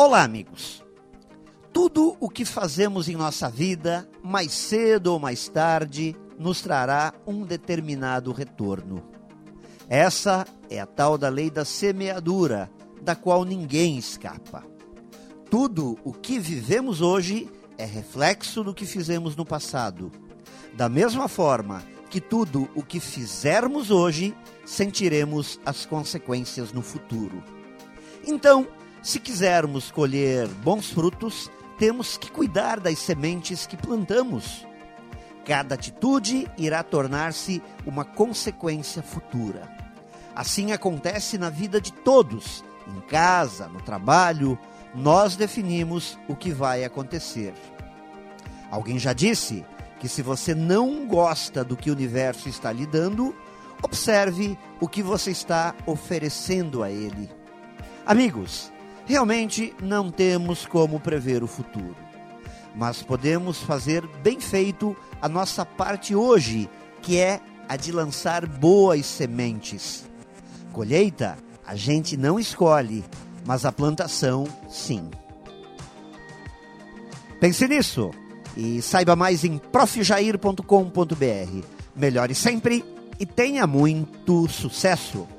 Olá, amigos. Tudo o que fazemos em nossa vida, mais cedo ou mais tarde, nos trará um determinado retorno. Essa é a tal da lei da semeadura, da qual ninguém escapa. Tudo o que vivemos hoje é reflexo do que fizemos no passado. Da mesma forma que tudo o que fizermos hoje, sentiremos as consequências no futuro. Então, se quisermos colher bons frutos, temos que cuidar das sementes que plantamos. Cada atitude irá tornar-se uma consequência futura. Assim acontece na vida de todos, em casa, no trabalho, nós definimos o que vai acontecer. Alguém já disse que se você não gosta do que o universo está lhe dando, observe o que você está oferecendo a ele. Amigos, Realmente não temos como prever o futuro, mas podemos fazer bem feito a nossa parte hoje, que é a de lançar boas sementes. Colheita a gente não escolhe, mas a plantação sim. Pense nisso e saiba mais em profjair.com.br. Melhore sempre e tenha muito sucesso!